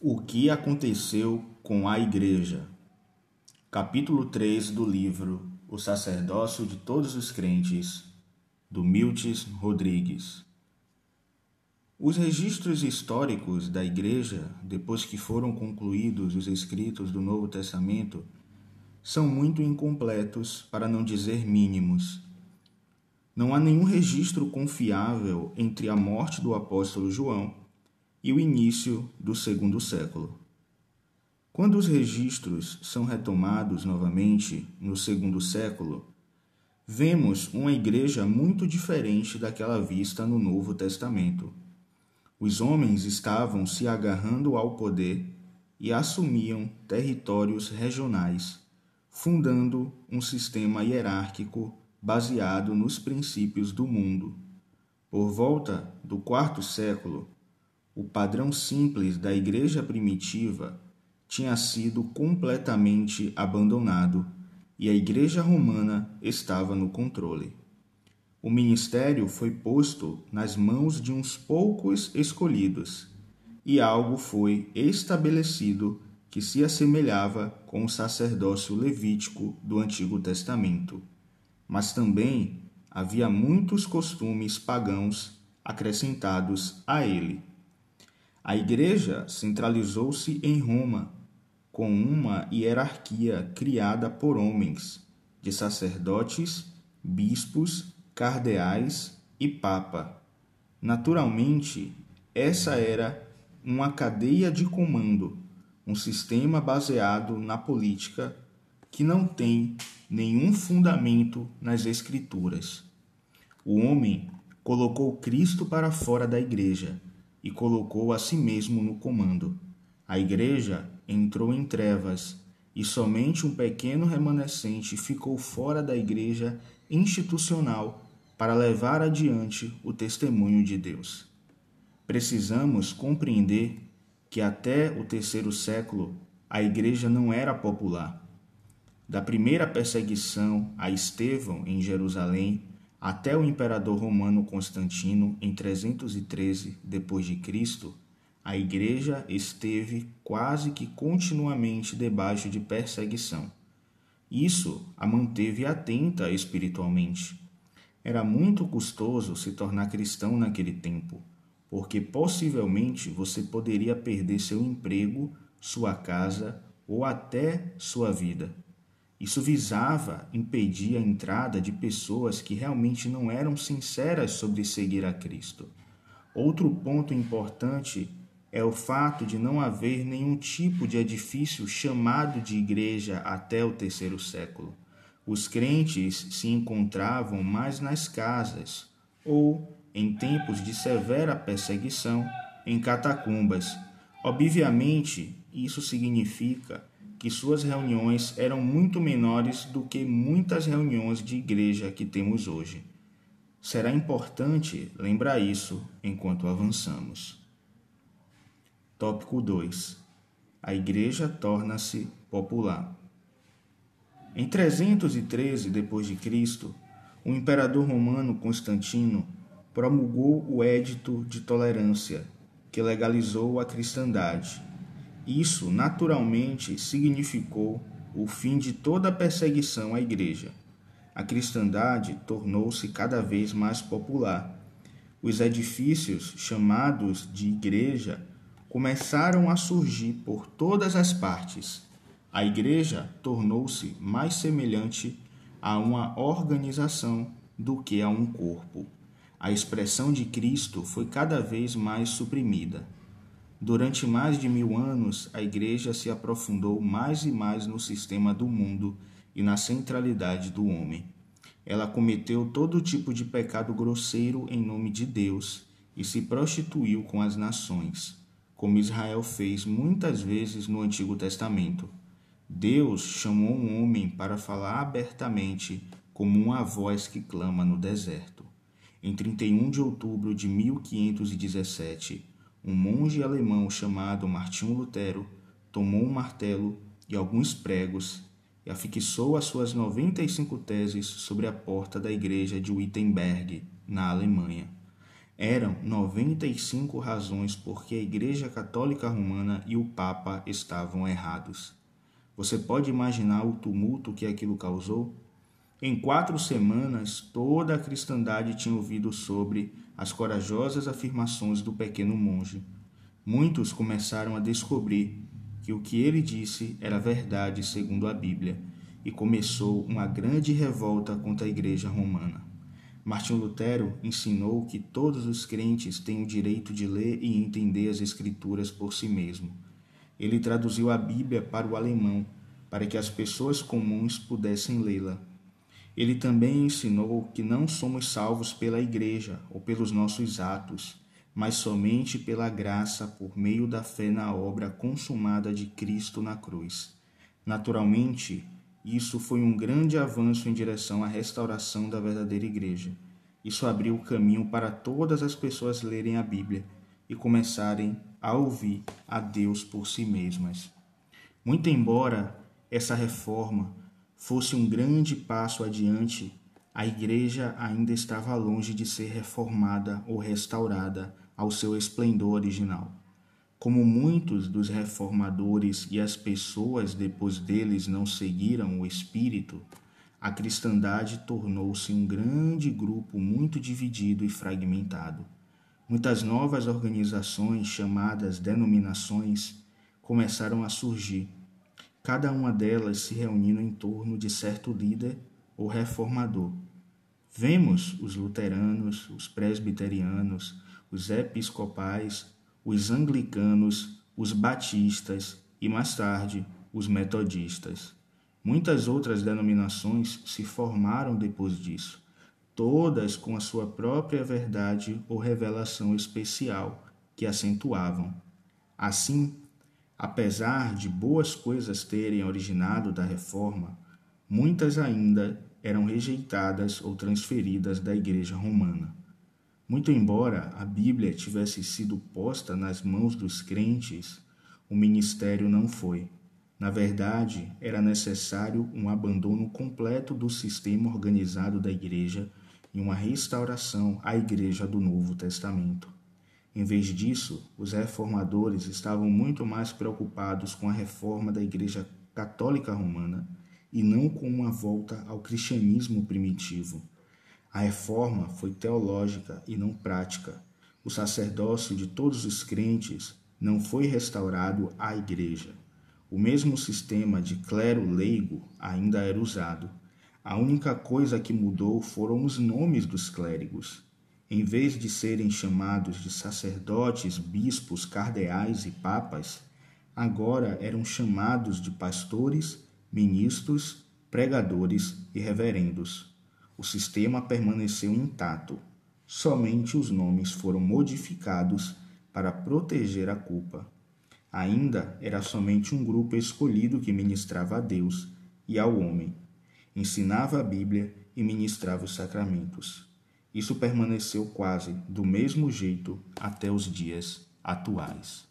O que aconteceu com a Igreja? Capítulo 3 do livro O Sacerdócio de Todos os Crentes, do Miltes Rodrigues. Os registros históricos da Igreja, depois que foram concluídos os escritos do Novo Testamento, são muito incompletos, para não dizer mínimos. Não há nenhum registro confiável entre a morte do apóstolo João e o início do segundo século. Quando os registros são retomados novamente no segundo século, vemos uma igreja muito diferente daquela vista no Novo Testamento. Os homens estavam se agarrando ao poder e assumiam territórios regionais, fundando um sistema hierárquico baseado nos princípios do mundo. Por volta do quarto século, o padrão simples da igreja primitiva tinha sido completamente abandonado e a igreja romana estava no controle. O ministério foi posto nas mãos de uns poucos escolhidos, e algo foi estabelecido que se assemelhava com o sacerdócio levítico do Antigo Testamento. Mas também havia muitos costumes pagãos acrescentados a ele. A igreja centralizou-se em Roma, com uma hierarquia criada por homens, de sacerdotes, bispos, cardeais e papa. Naturalmente, essa era uma cadeia de comando, um sistema baseado na política que não tem nenhum fundamento nas Escrituras. O homem colocou Cristo para fora da igreja e colocou a si mesmo no comando. A igreja entrou em trevas e somente um pequeno remanescente ficou fora da igreja institucional para levar adiante o testemunho de Deus. Precisamos compreender que até o terceiro século a igreja não era popular. Da primeira perseguição a Estevão em Jerusalém até o imperador romano Constantino, em 313 d.C., a igreja esteve quase que continuamente debaixo de perseguição. Isso a manteve atenta espiritualmente. Era muito custoso se tornar cristão naquele tempo, porque possivelmente você poderia perder seu emprego, sua casa ou até sua vida. Isso visava impedir a entrada de pessoas que realmente não eram sinceras sobre seguir a Cristo. Outro ponto importante é o fato de não haver nenhum tipo de edifício chamado de igreja até o terceiro século. Os crentes se encontravam mais nas casas ou, em tempos de severa perseguição, em catacumbas. Obviamente, isso significa que suas reuniões eram muito menores do que muitas reuniões de igreja que temos hoje. Será importante lembrar isso enquanto avançamos. Tópico 2. A igreja torna-se popular. Em 313 d.C., o imperador romano Constantino promulgou o Édito de Tolerância, que legalizou a cristandade isso naturalmente significou o fim de toda perseguição à Igreja. A cristandade tornou-se cada vez mais popular. Os edifícios chamados de igreja começaram a surgir por todas as partes. A igreja tornou-se mais semelhante a uma organização do que a um corpo. A expressão de Cristo foi cada vez mais suprimida. Durante mais de mil anos, a Igreja se aprofundou mais e mais no sistema do mundo e na centralidade do homem. Ela cometeu todo tipo de pecado grosseiro em nome de Deus e se prostituiu com as nações, como Israel fez muitas vezes no Antigo Testamento. Deus chamou um homem para falar abertamente, como uma voz que clama no deserto. Em 31 de outubro de 1517, um monge alemão chamado Martinho Lutero tomou um martelo e alguns pregos e afixou as suas 95 teses sobre a porta da igreja de Wittenberg, na Alemanha. eram 95 razões porque a Igreja Católica Romana e o Papa estavam errados. Você pode imaginar o tumulto que aquilo causou? Em quatro semanas, toda a cristandade tinha ouvido sobre as corajosas afirmações do pequeno monge. Muitos começaram a descobrir que o que ele disse era verdade segundo a Bíblia, e começou uma grande revolta contra a Igreja Romana. Martinho Lutero ensinou que todos os crentes têm o direito de ler e entender as Escrituras por si mesmo. Ele traduziu a Bíblia para o alemão, para que as pessoas comuns pudessem lê-la. Ele também ensinou que não somos salvos pela Igreja ou pelos nossos atos, mas somente pela graça por meio da fé na obra consumada de Cristo na cruz. Naturalmente, isso foi um grande avanço em direção à restauração da verdadeira igreja. Isso abriu o caminho para todas as pessoas lerem a Bíblia e começarem a ouvir a Deus por si mesmas. Muito embora essa reforma fosse um grande passo adiante, a igreja ainda estava longe de ser reformada ou restaurada ao seu esplendor original. Como muitos dos reformadores e as pessoas depois deles não seguiram o Espírito, a cristandade tornou-se um grande grupo muito dividido e fragmentado. Muitas novas organizações, chamadas denominações, começaram a surgir, cada uma delas se reunindo em torno de certo líder ou reformador. Vemos os luteranos, os presbiterianos, os episcopais, os anglicanos, os batistas e mais tarde os metodistas. Muitas outras denominações se formaram depois disso, todas com a sua própria verdade ou revelação especial que acentuavam. Assim, apesar de boas coisas terem originado da reforma, muitas ainda eram rejeitadas ou transferidas da Igreja Romana. Muito embora a Bíblia tivesse sido posta nas mãos dos crentes, o ministério não foi. Na verdade, era necessário um abandono completo do sistema organizado da Igreja e uma restauração à Igreja do Novo Testamento. Em vez disso, os reformadores estavam muito mais preocupados com a reforma da Igreja Católica Romana e não com uma volta ao cristianismo primitivo. A reforma foi teológica e não prática. O sacerdócio de todos os crentes não foi restaurado à igreja. O mesmo sistema de clero leigo ainda era usado. A única coisa que mudou foram os nomes dos clérigos. Em vez de serem chamados de sacerdotes, bispos, cardeais e papas, agora eram chamados de pastores, ministros, pregadores e reverendos o sistema permaneceu intacto, somente os nomes foram modificados para proteger a culpa. Ainda era somente um grupo escolhido que ministrava a Deus e ao homem, ensinava a Bíblia e ministrava os sacramentos. Isso permaneceu quase do mesmo jeito até os dias atuais.